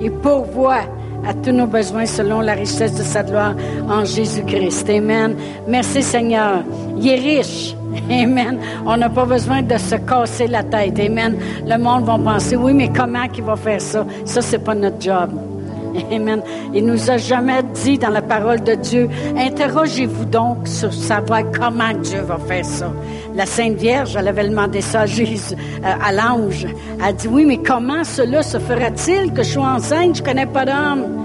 Il pourvoit à tous nos besoins selon la richesse de sa gloire en Jésus-Christ. Amen. Merci Seigneur. Il est riche. Amen. On n'a pas besoin de se casser la tête. Amen. Le monde va penser, oui, mais comment qu'il va faire ça? Ça, c'est pas notre job. Amen. Il nous a jamais dit dans la parole de Dieu, interrogez-vous donc sur savoir comment Dieu va faire ça. La Sainte Vierge, elle avait demandé ça à, Jésus, euh, à l'ange. Elle a dit, oui, mais comment cela se fera-t-il que je sois enceinte? Je connais pas d'homme.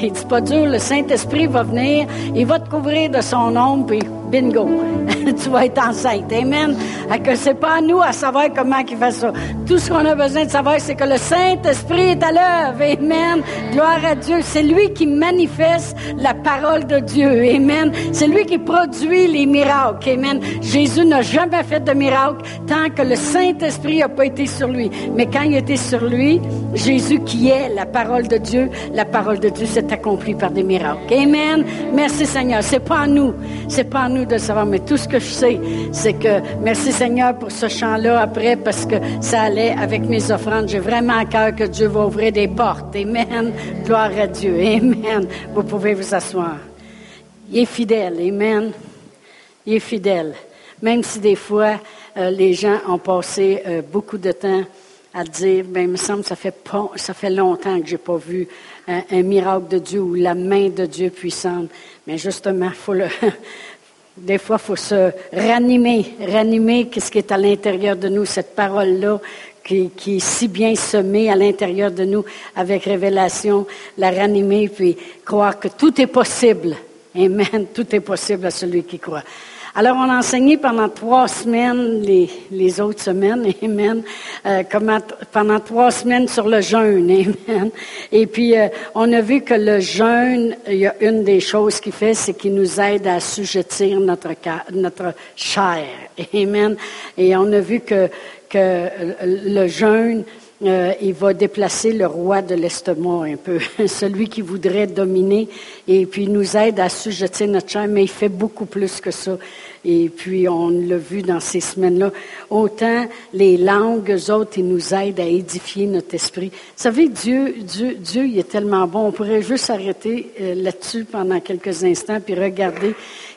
Il dit, pas dur, le Saint-Esprit va venir, il va te couvrir de son ombre, bingo, tu vas être enceinte. Amen. Que c'est pas à nous à savoir comment il fait ça. Tout ce qu'on a besoin de savoir, c'est que le Saint-Esprit est à l'œuvre. Amen. Gloire à Dieu. C'est lui qui manifeste la parole de Dieu. Amen. C'est lui qui produit les miracles. Amen. Jésus n'a jamais fait de miracle tant que le Saint-Esprit n'a pas été sur lui. Mais quand il était sur lui, Jésus qui est la parole de Dieu, la parole de Dieu s'est accomplie par des miracles. Amen. Merci Seigneur. C'est pas à nous. C'est pas à nous de savoir, mais tout ce que je sais, c'est que merci Seigneur pour ce chant-là après parce que ça allait avec mes offrandes. J'ai vraiment à cœur que Dieu va ouvrir des portes. Amen. Gloire à Dieu. Amen. Vous pouvez vous asseoir. Il est fidèle. Amen. Il est fidèle. Même si des fois, euh, les gens ont passé euh, beaucoup de temps à dire, ben, il me semble que ça fait, pas, ça fait longtemps que j'ai pas vu un, un, miracle de Dieu ou la main de Dieu puissante. Mais justement, faut le, des fois, il faut se ranimer, ranimer ce qui est à l'intérieur de nous, cette parole-là qui, qui, est si bien semée à l'intérieur de nous avec révélation, la ranimer, puis croire que tout est possible. Amen. Tout est possible à celui qui croit. Alors, on a enseigné pendant trois semaines, les, autres semaines, amen, euh, pendant trois semaines sur le jeûne, amen. Et puis, euh, on a vu que le jeûne, il y a une des choses qu'il fait, c'est qu'il nous aide à assujettir notre, notre chair, amen. Et on a vu que, que le jeûne, euh, il va déplacer le roi de l'estomac un peu, celui qui voudrait dominer, et puis il nous aide à assujettir notre chair, mais il fait beaucoup plus que ça. Et puis, on l'a vu dans ces semaines-là. Autant les langues, eux autres, ils nous aident à édifier notre esprit. Vous savez, Dieu, Dieu, Dieu, il est tellement bon. On pourrait juste s'arrêter euh, là-dessus pendant quelques instants puis regarder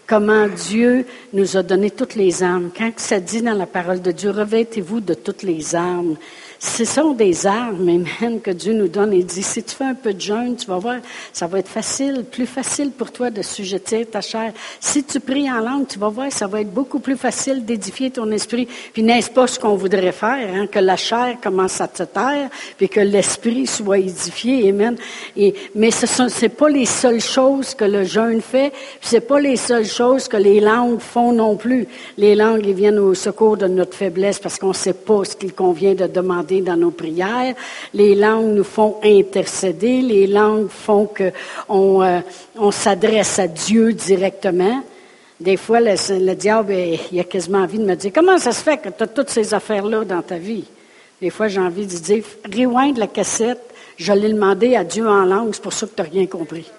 comment Dieu nous a donné toutes les armes. Quand ça dit dans la parole de Dieu, revêtez-vous de toutes les armes. Ce sont des armes, amen, que Dieu nous donne. Il dit, si tu fais un peu de jeûne, tu vas voir, ça va être facile, plus facile pour toi de sujeter ta chair. Si tu pries en langue, tu vas voir, ça va être beaucoup plus facile d'édifier ton esprit. Puis n'est-ce pas ce qu'on voudrait faire, hein, que la chair commence à te taire, puis que l'esprit soit édifié, amen. Et, mais ce sont, c'est pas les seules choses que le jeûne fait, puis c'est pas les seules choses que les langues font non plus. Les langues, ils viennent au secours de notre faiblesse parce qu'on sait pas ce qu'il convient de demander dans nos prières. Les langues nous font intercéder. Les langues font qu'on euh, on s'adresse à Dieu directement. Des fois, le, diable, il a quasiment envie de me dire, comment ça se fait que tu as toutes ces affaires-là dans ta vie? Des fois, j'ai envie de dire, rewind la cassette, je l'ai demandé à Dieu en langue, c'est pour ça que tu n'as rien compris.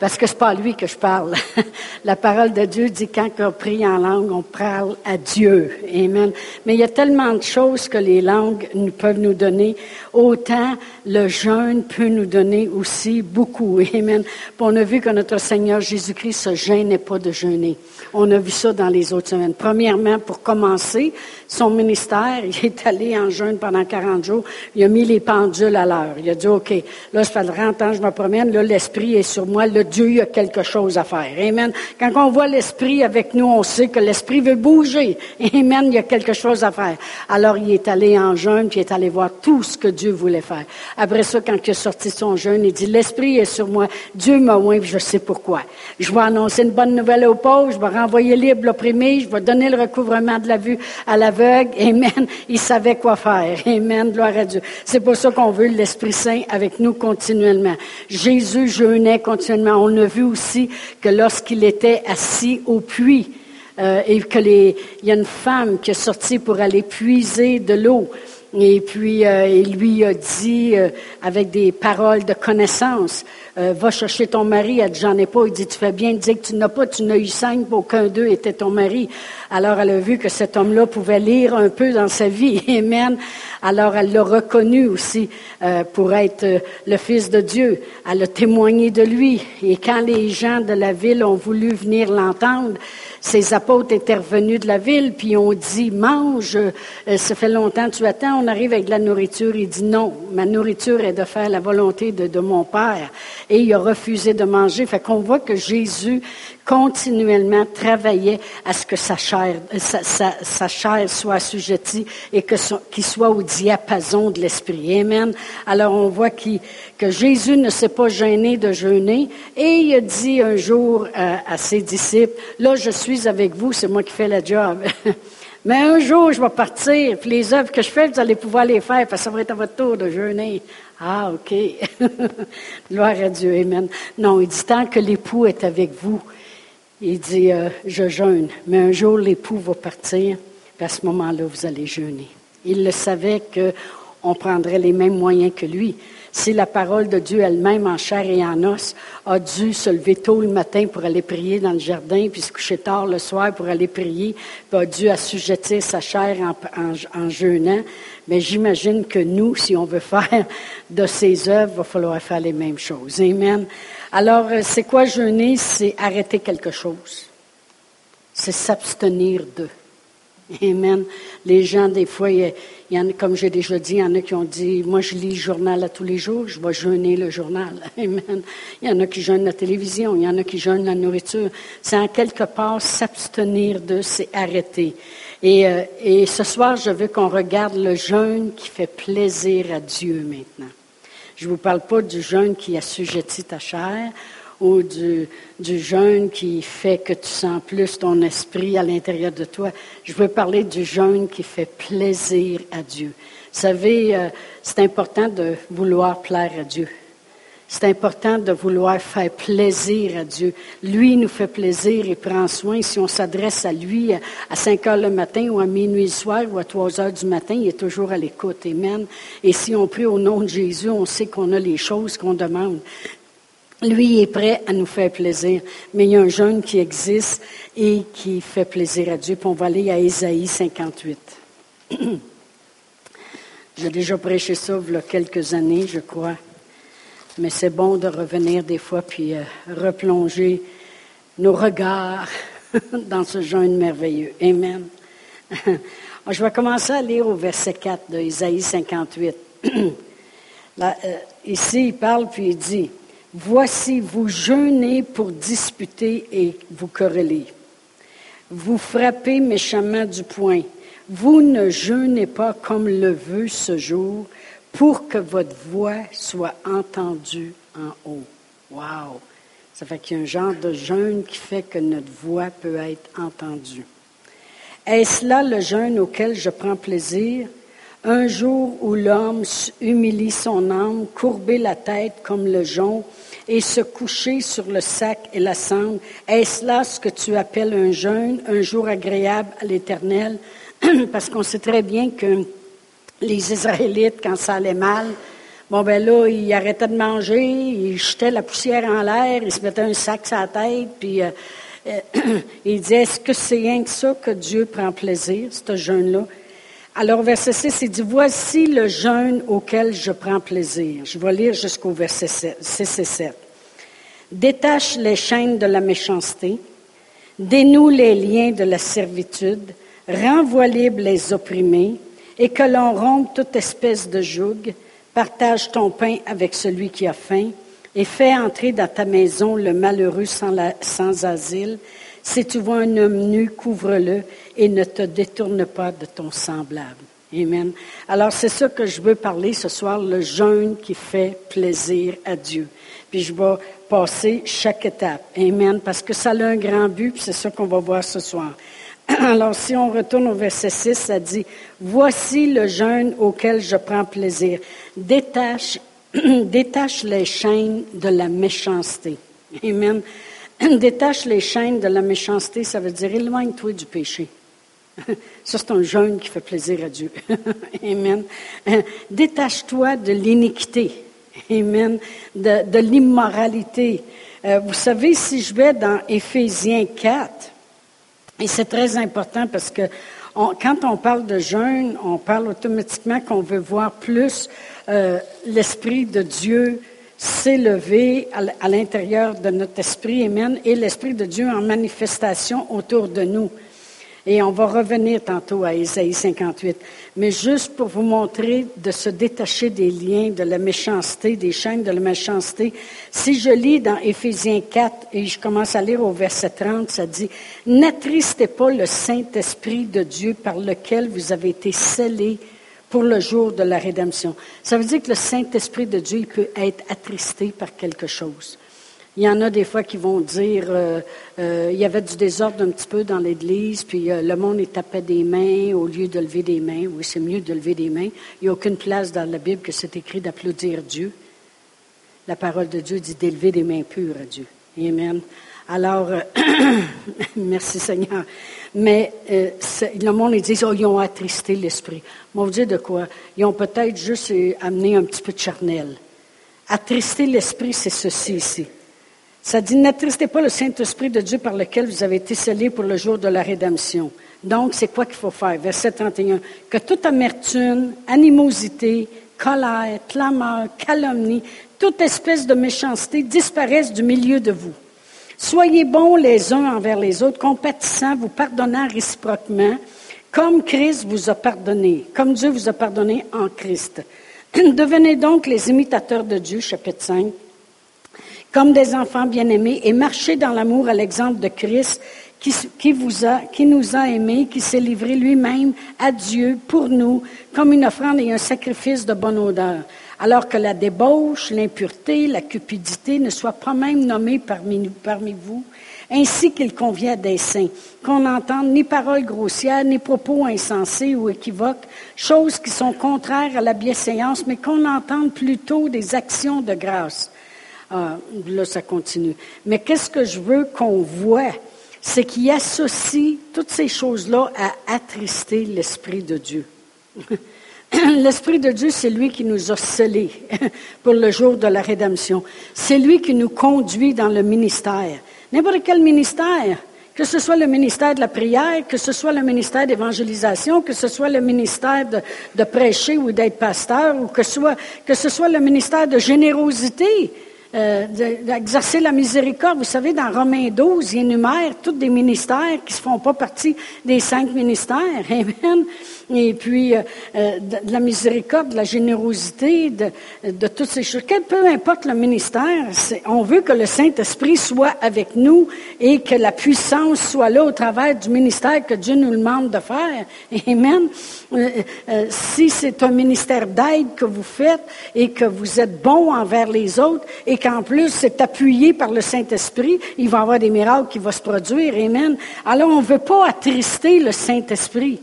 Parce que c'est pas à lui que je parle. La parole de Dieu dit quand on prie en langue, on parle à Dieu. Amen. Mais il y a tellement de choses que les langues peuvent nous donner. Autant le jeûne peut nous donner aussi beaucoup. Amen. Puis on a vu que notre Seigneur Jésus-Christ se gênait pas de jeûner. On a vu ça dans les autres semaines. Premièrement, pour commencer, son ministère, il est allé en jeûne pendant 40 jours. Il a mis les pendules à l'heure. Il a dit, OK, là, ça fait 30 ans je me promène. Là, l'Esprit est sur moi. Le Dieu, il a quelque chose à faire. Amen. Quand on voit l'Esprit avec nous, on sait que l'Esprit veut bouger. Amen. Il y a quelque chose à faire. Alors, il est allé en jeûne, puis il est allé voir tout ce que Dieu voulait faire. Après ça, quand il a sorti son jeûne, il dit, l'Esprit est sur moi. Dieu m'a oint, je sais pourquoi. Je vais annoncer une bonne nouvelle aux pauvres. Je vais renvoyer libre l'opprimé. Je vais donner le recouvrement de la vue à la Amen. Il savait quoi faire. Amen. Gloire à Dieu. C'est pour ça qu'on veut l'Esprit Saint avec nous continuellement. Jésus jeûnait continuellement. On a vu aussi que lorsqu'il était assis au puits, euh, et que les, il y a une femme qui est sortie pour aller puiser de l'eau. Et puis, euh, il lui a dit, euh, avec des paroles de connaissance, euh, va chercher ton mari. Elle dit, j'en ai pas. Il dit, tu fais bien de dire que tu n'as pas, tu n'as eu cinq, aucun d'eux était ton mari. Alors, elle a vu que cet homme-là pouvait lire un peu dans sa vie. Amen. Alors, elle l'a reconnu aussi pour être le Fils de Dieu. Elle a témoigné de lui. Et quand les gens de la ville ont voulu venir l'entendre, ses apôtres étaient revenus de la ville, puis ont dit, mange, euh, ça fait longtemps tu attends, on arrive avec de la nourriture. Il dit, non, ma nourriture est de faire la volonté de, de mon Père. Et il a refusé de manger. Fait qu'on voit que Jésus continuellement travaillait à ce que sa chair, chair soit assujettie et qu'il soit au diapason de l'esprit. Amen. Alors on voit que Jésus ne s'est pas gêné de jeûner et il a dit un jour à, ses disciples, là je suis avec vous, c'est moi qui fais la job. Mais un jour, je vais partir, puis les œuvres que je fais, vous allez pouvoir les faire, parce que ça va être à votre tour de jeûner. Ah, OK. Gloire à Dieu, Amen. Non, il dit tant que l'époux est avec vous, il dit, euh, je jeûne, mais un jour l'époux va partir, puis à ce moment-là, vous allez jeûner. Il le savait qu'on prendrait les mêmes moyens que lui. Si la parole de Dieu elle-même, en chair et en os, a dû se lever tôt le matin pour aller prier dans le jardin, puis se coucher tard le soir pour aller prier, puis a dû assujettir sa chair en, en jeûnant, mais j'imagine que nous, si on veut faire de ses œuvres, il va falloir faire les mêmes choses. Amen. Alors, euh, c'est quoi jeûner? C'est arrêter quelque chose. C'est s'abstenir de. Amen. Les gens, des fois, comme j'ai déjà dit, il y en a qui ont dit, moi, je lis le journal à tous les jours, je vais jeûner le journal. Amen. Il y en a qui jeûnent la télévision, il y en a qui jeûnent la nourriture. C'est en quelque part s'abstenir de, c'est arrêter. Euh, et ce soir, je veux qu'on regarde le jeûne qui fait plaisir à Dieu maintenant. Je ne vous parle pas du jeûne qui assujettit ta chair ou du, jeûne qui fait que tu sens plus ton esprit à l'intérieur de toi. Je veux parler du jeûne qui fait plaisir à Dieu. Vous savez, euh, c'est important de vouloir plaire à Dieu. C'est important de vouloir faire plaisir à Dieu. Lui nous fait plaisir et prend soin. Si on s'adresse à lui à 5 heures le matin ou à minuit le soir ou à 3 heures du matin, il est toujours à l'écoute. Amen. Et si on prie au nom de Jésus, on sait qu'on a les choses qu'on demande. Lui est prêt à nous faire plaisir. Mais il y a un jeûne qui existe et qui fait plaisir à Dieu. Puis on va aller à Ésaïe 58. J'ai déjà prêché ça il y a quelques années, je crois mais c'est bon de revenir des fois puis euh, replonger nos regards dans ce jeûne merveilleux. Amen. Je vais commencer à lire au verset 4 de Isaïe 58. Là, euh, ici, il parle puis il dit, Voici, vous jeûnez pour disputer et vous quereller. Vous frappez méchamment du poing. Vous ne jeûnez pas comme le veut ce jour, pour que votre voix soit entendue en haut. Wow! Ça fait qu'il y a un genre de jeûne qui fait que notre voix peut être entendue. Est-ce là le jeûne auquel je prends plaisir? Un jour où l'homme humilie son âme, courber la tête comme le jonc et se coucher sur le sac et la cendre. Est-ce là ce que tu appelles un jeûne, un jour agréable à l'Éternel? Parce qu'on sait très bien que les Israélites, quand ça allait mal, bon, ben là, ils arrêtaient de manger, ils jetaient la poussière en l'air, ils se mettaient un sac sur la tête, puis euh, euh, ils disaient, est-ce que c'est rien que ça que Dieu prend plaisir, ce jeûne-là? Alors, verset 6, il dit, voici le jeûne auquel je prends plaisir. Je vais lire jusqu'au verset 6 et 7. Détache les chaînes de la méchanceté, dénoue les liens de la servitude, renvoie libre les opprimés, et que l'on rompe toute espèce de joug, partage ton pain avec celui qui a faim, et fais entrer dans ta maison le malheureux sans, asile. Si tu vois un homme nu, couvre-le et ne te détourne pas de ton semblable. Amen. Alors c'est ça que je veux parler ce soir, le jeûne qui fait plaisir à Dieu. Puis je vais passer chaque étape. Amen. Parce que ça a un grand but, puis c'est ça qu'on va voir ce soir. Alors, si on retourne au verset 6, ça dit, Voici le jeûne auquel je prends plaisir. Détache, détache les chaînes de la méchanceté. Amen. Détache les chaînes de la méchanceté, ça veut dire éloigne-toi du péché. Ça, c'est un jeûne qui fait plaisir à Dieu. Amen. Détache-toi de l'iniquité. Amen. De, l'immoralité. Euh, vous savez, si je vais dans Éphésiens 4, et c'est très important parce que quand on parle de jeûne, on parle automatiquement qu'on veut voir plus euh, l'Esprit de Dieu s'élever à l'intérieur de notre esprit, Amen, et l'Esprit de Dieu en manifestation autour de nous. Et on va revenir tantôt à Isaïe 58. Mais juste pour vous montrer de se détacher des liens, de la méchanceté, des chaînes de la méchanceté. Si je lis dans Éphésiens 4 et je commence à lire au verset 30, ça dit, N'attristez pas le Saint-Esprit de Dieu par lequel vous avez été scellés pour le jour de la rédemption. Ça veut dire que le Saint-Esprit de Dieu il peut être attristé par quelque chose. Il y en a des fois qui vont dire, euh, euh, il y avait du désordre un petit peu dans l'Église, puis euh, le monde est tapait des mains au lieu de lever des mains. Oui, c'est mieux de lever des mains. Il n'y a aucune place dans la Bible que c'est écrit d'applaudir Dieu. La parole de Dieu dit d'élever des mains pures à Dieu. Amen. Alors, merci Seigneur. Mais le monde, ils disent, oh, ils ont attristé l'esprit. Vous dire de quoi? Ils ont peut-être juste amené un petit peu de charnel. Attrister l'esprit, c'est ceci ici. Ça dit, n'attristez pas le Saint-Esprit de Dieu par lequel vous avez été scellés pour le jour de la rédemption. Donc, c'est quoi qu'il faut faire? Verset 31. Que toute amertume, animosité, colère, clameur, calomnie, toute espèce de méchanceté disparaisse du milieu de vous. Soyez bons les uns envers les autres, compatissants, vous pardonnant réciproquement, comme Christ vous a pardonné, comme Dieu vous a pardonné en Christ. Devenez donc les imitateurs de Dieu, chapitre 5 comme des enfants bien-aimés et marchez dans l'amour à l'exemple de Christ qui, nous a aimés, qui s'est livré lui-même à Dieu pour nous comme une offrande et un sacrifice de bonne odeur. Alors que la débauche, l'impureté, la cupidité ne soient pas même nommées parmi, parmi vous, ainsi qu'il convient des saints, qu'on n'entende ni paroles grossières, ni propos insensés ou équivoques, choses qui sont contraires à la bienséance, mais qu'on entende plutôt des actions de grâce. Ah, là, ça continue. Mais qu'est-ce que je veux qu'on voit? C'est qu'il associe toutes ces choses-là à attrister l'Esprit de Dieu. L'Esprit de Dieu, c'est lui qui nous a scellés pour le jour de la rédemption. C'est lui qui nous conduit dans le ministère. N'importe quel ministère, que ce soit le ministère de la prière, que ce soit le ministère d'évangélisation, que ce soit le ministère de, prêcher ou d'être pasteur, ou que ce soit le ministère de générosité, euh, d'exercer la miséricorde. Vous savez, dans Romains 12, il énumère tous des ministères qui ne font pas partie des cinq ministères. Amen. Et puis, euh, euh, de, la miséricorde, de la générosité, de, toutes ces choses. Peu importe le ministère, on veut que le Saint-Esprit soit avec nous et que la puissance soit là au travers du ministère que Dieu nous demande de faire. Amen. si c'est un ministère d'aide que vous faites et que vous êtes bon envers les autres et qu'en plus c'est appuyé par le Saint-Esprit, il va y avoir des miracles qui vont se produire. Amen. Alors on ne veut pas attrister le Saint-Esprit.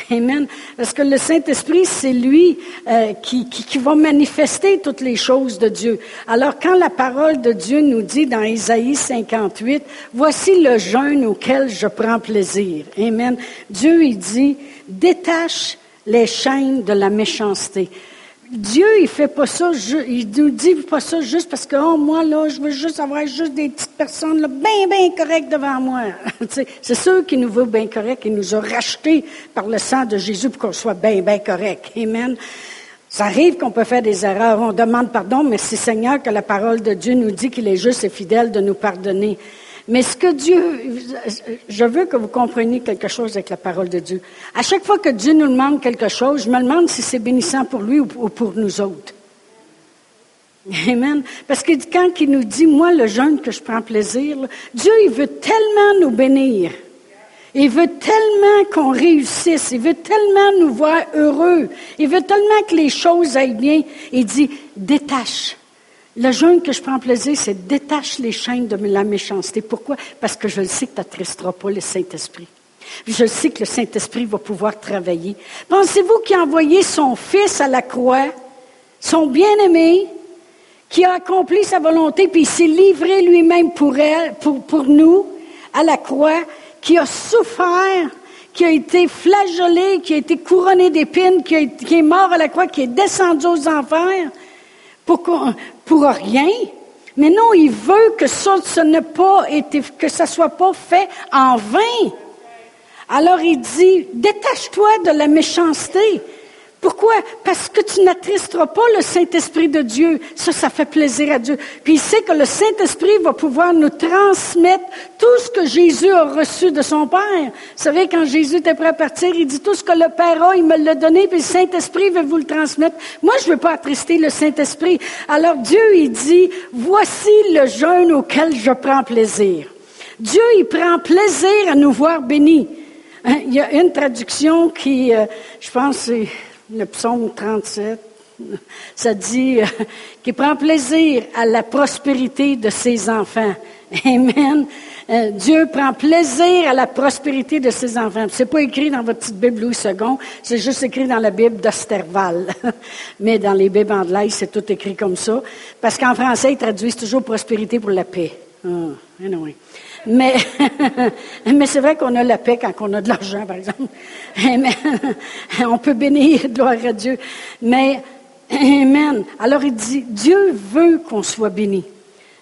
Amen. Parce que le Saint-Esprit, c'est lui euh, qui, qui, va manifester toutes les choses de Dieu. Alors quand la parole de Dieu nous dit dans Isaïe 58, voici le jeûne auquel je prends plaisir. Amen. Dieu, il dit, détache les chaînes de la méchanceté. Dieu, il fait pas ça, il nous dit pas ça juste parce que, oh, moi, là, je veux juste avoir juste des petites personnes, là, bien, bien correctes devant moi. c'est sûr qu'il nous veut bien correct, il nous a rachetés par le sang de Jésus pour qu'on soit bien, bien correct. Amen. Ça arrive qu'on peut faire des erreurs, on demande pardon, mais c'est Seigneur que la parole de Dieu nous dit qu'il est juste et fidèle de nous pardonner. Mais ce que Dieu, je veux que vous compreniez quelque chose avec la parole de Dieu. À chaque fois que Dieu nous demande quelque chose, je me demande si c'est bénissant pour lui ou pour nous autres. Amen. Parce que quand il nous dit, moi, le jeûne que je prends plaisir, Dieu, il veut tellement nous bénir. Il veut tellement qu'on réussisse. Il veut tellement nous voir heureux. Il veut tellement que les choses aillent bien. Il dit, détache. Le jeûne que je prends plaisir, c'est détache les chaînes de la méchanceté. Pourquoi? Parce que je le sais que tu n'attristeras pas le Saint-Esprit. Je sais que le Saint-Esprit va pouvoir travailler. Pensez-vous qu'il a envoyé son Fils à la croix, son bien-aimé, qui a accompli sa volonté, puis il s'est livré lui-même pour pour, nous, à la croix, qui a souffert, qui a été flagellé, qui a été couronné d'épines, qui, est mort à la croix, qui est descendu aux enfers? Pour, rien. Mais non, il veut que ça, ne soit pas fait en vain. Alors il dit, détache-toi de la méchanceté. Pourquoi? Parce que tu n'attristeras pas le Saint-Esprit de Dieu. Ça, ça fait plaisir à Dieu. Puis il sait que le Saint-Esprit va pouvoir nous transmettre tout ce que Jésus a reçu de son Père. Vous savez, quand Jésus était prêt à partir, il dit tout ce que le Père a, il me l'a donné, puis le Saint-Esprit veut vous le transmettre. Moi, je ne veux pas attrister le Saint-Esprit. Alors Dieu, il dit, voici le jeûne auquel je prends plaisir. Dieu, il prend plaisir à nous voir bénis. Hein, il y a une traduction qui, euh, je pense, c'est le psaume 37, ça dit euh, qu'il prend plaisir à la prospérité de ses enfants. Amen. Euh, Dieu prend plaisir à la prospérité de ses enfants. C'est pas écrit dans votre petite Bible Louis II, c'est juste écrit dans la Bible d'Osterval. Mais dans les Bibles anglaises, c'est tout écrit comme ça. Parce qu'en français, ils traduisent toujours prospérité pour la paix. Anyway. Mais, mais c'est vrai qu'on a la paix quand on a de l'argent, par exemple. on peut bénir, gloire à Dieu. Mais, Amen. Alors il dit, Dieu veut qu'on soit béni.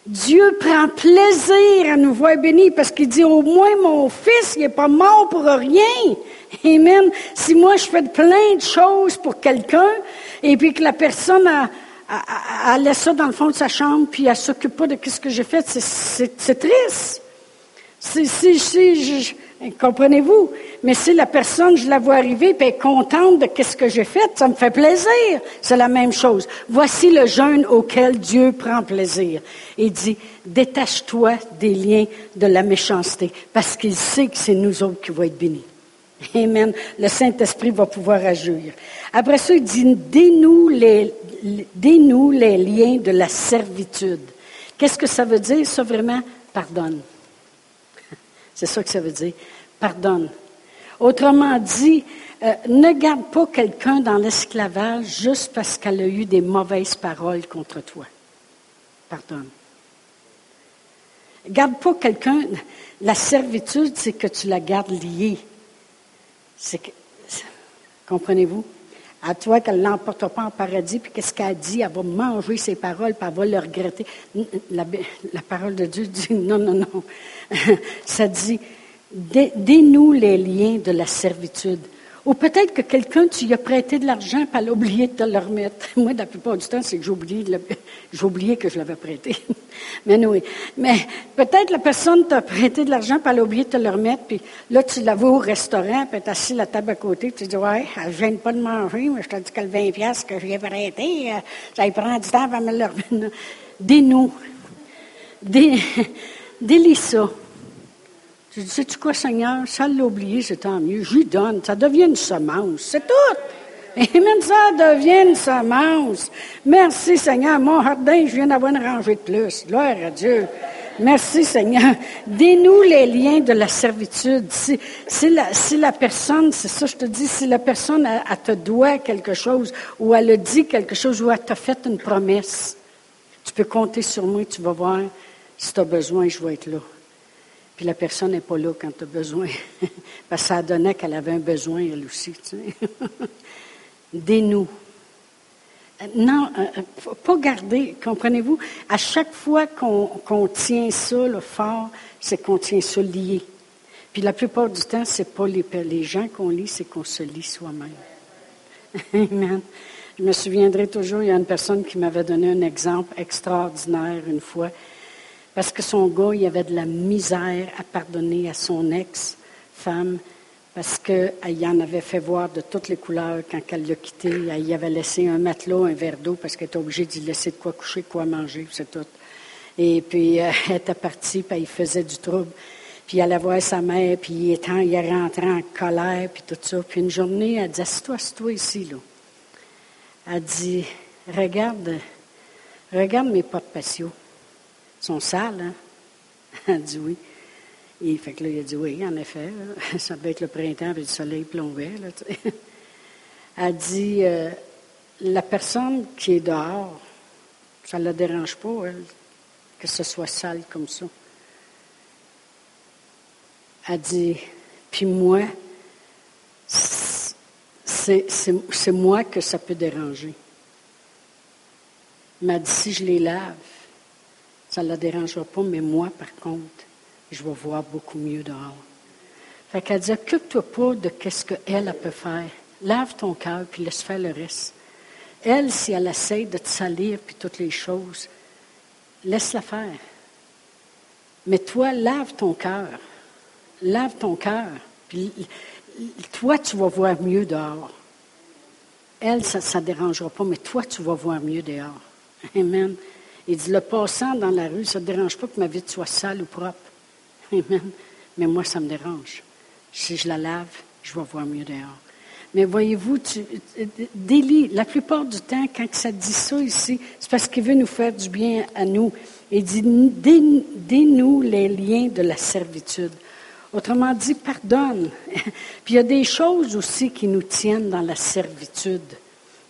Dieu prend plaisir à nous voir bénis parce qu'il dit, au moins mon fils, il n'est pas mort pour rien. Amen. Si moi je fais plein de choses pour quelqu'un et puis que la personne a, a, laisse ça dans le fond de sa chambre puis elle s'occupe pas de ce que j'ai fait, c'est triste. Si, si, si, comprenez-vous? Mais si la personne, je la vois arriver, puis est contente de ce que j'ai fait, ça me fait plaisir. C'est la même chose. Voici le jeûne auquel Dieu prend plaisir. Il dit, détache-toi des liens de la méchanceté, parce qu'il sait que c'est nous autres qui vont être bénis. Amen. Le Saint-Esprit va pouvoir agir. Après ça, il dit, dénoue les, dénoue les liens de la servitude. Qu'est-ce que ça veut dire, ça vraiment? Pardonne. C'est ça que ça veut dire. Pardonne. Autrement dit, euh, ne garde pas quelqu'un dans l'esclavage juste parce qu'elle a eu des mauvaises paroles contre toi. Pardonne. Garde pas quelqu'un. La servitude, c'est que tu la gardes liée. C'est comprenez-vous? À toi qu'elle ne l'emporte pas en paradis, puis qu'est-ce qu'elle dit? Elle va manger ses paroles, puis elle va le regretter. La, la parole de Dieu dit non, non, non. Ça dit, dénoue les liens de la servitude. Ou peut-être que quelqu'un, tu lui as prêté de l'argent, puis elle a oublié de te le remettre. Moi, la plupart du temps, c'est que j'ai oublié, oublié que je l'avais prêté. mais oui. Mais peut-être la personne t'a prêté de l'argent, puis elle a oublié de te le remettre, puis là, tu la vois au restaurant, puis tu assis la table à côté, puis tu dis, ouais, elle ne gêne pas de manger, mais je te dis que le 20 piastres que j'ai prêté, euh, ça lui prend du temps avant me le remettre. Dénoue. Délie ça. Je dis, sais-tu quoi, Seigneur? Ça l'a oublié, c'est tant mieux. Lui donne. Ça devient une semence. C'est tout. Et même ça devient une semence. Merci, Seigneur. Mon jardin, je viens d'avoir une rangée de plus. Gloire à Dieu. Merci, Seigneur. Dénoue les liens de la servitude. Si, la, si la, personne, c'est ça, je te dis, si la personne, elle, te doit quelque chose, ou elle a dit quelque chose, ou elle t'a fait une promesse, tu peux compter sur moi, tu vas voir. Si tu as besoin, je vais être là. Puis la personne n'est pas là quand tu as besoin. Parce que ça donnait qu'elle avait un besoin, elle aussi. Tu sais. Dénoue. Non, euh, euh, pas garder, comprenez-vous? À chaque fois qu'on tient ça le fort, c'est qu'on tient ça lié. Puis la plupart du temps, c'est pas les, les gens qu'on lit, c'est qu'on se lit soi-même. Amen. Je me souviendrai toujours, il y a une personne qui m'avait donné un exemple extraordinaire une fois. Parce que son gars, il avait de la misère à pardonner à son ex-femme parce qu'il en avait fait voir de toutes les couleurs quand elle l'a quitté. Il y avait laissé un matelot, un verre d'eau parce qu'elle était obligée d'y laisser de quoi coucher, de quoi manger, c'est tout. Et puis, euh, elle était partie, puis il faisait du trouble. Puis elle allait voir sa mère, puis il, était, il rentré en colère, puis tout ça. Puis une journée, elle dit, assis-toi, assis-toi ici, là. Elle dit, regarde, regarde mes potes patios sont sales, hein? Elle dit oui. Et fait que là, il a dit oui, en effet. Ça devait être le printemps avec le soleil plombait. Elle dit euh, la personne qui est dehors, ça ne la dérange pas, elle, que ce soit sale comme ça. Elle dit puis moi, c'est moi que ça peut déranger. Il m'a dit, si je les lave, ça ne la dérangera pas, mais moi, par contre, je vais voir beaucoup mieux dehors. Fait qu'elle dit, occupe-toi pas de ce qu'elle peut faire. Lave ton cœur, puis laisse faire le reste. Elle, si elle essaie de te salir, puis toutes les choses, laisse-la faire. Mais toi, lave ton cœur. Lave ton cœur. Puis toi, tu vas voir mieux dehors. Elle, ça ne dérangera pas, mais toi, tu vas voir mieux dehors. Amen. Il dit, le passant dans la rue, ça ne dérange pas que ma vie soit sale ou propre? Amen. Mais moi, ça me dérange. Si je la lave, je vais voir mieux dehors. Mais voyez-vous, délit, la plupart du temps, quand ça dit ça ici, c'est parce qu'il veut nous faire du bien à nous. Il dit, dénoue les liens de la servitude. Autrement dit, pardonne. Puis il y a des choses aussi qui nous tiennent dans la servitude.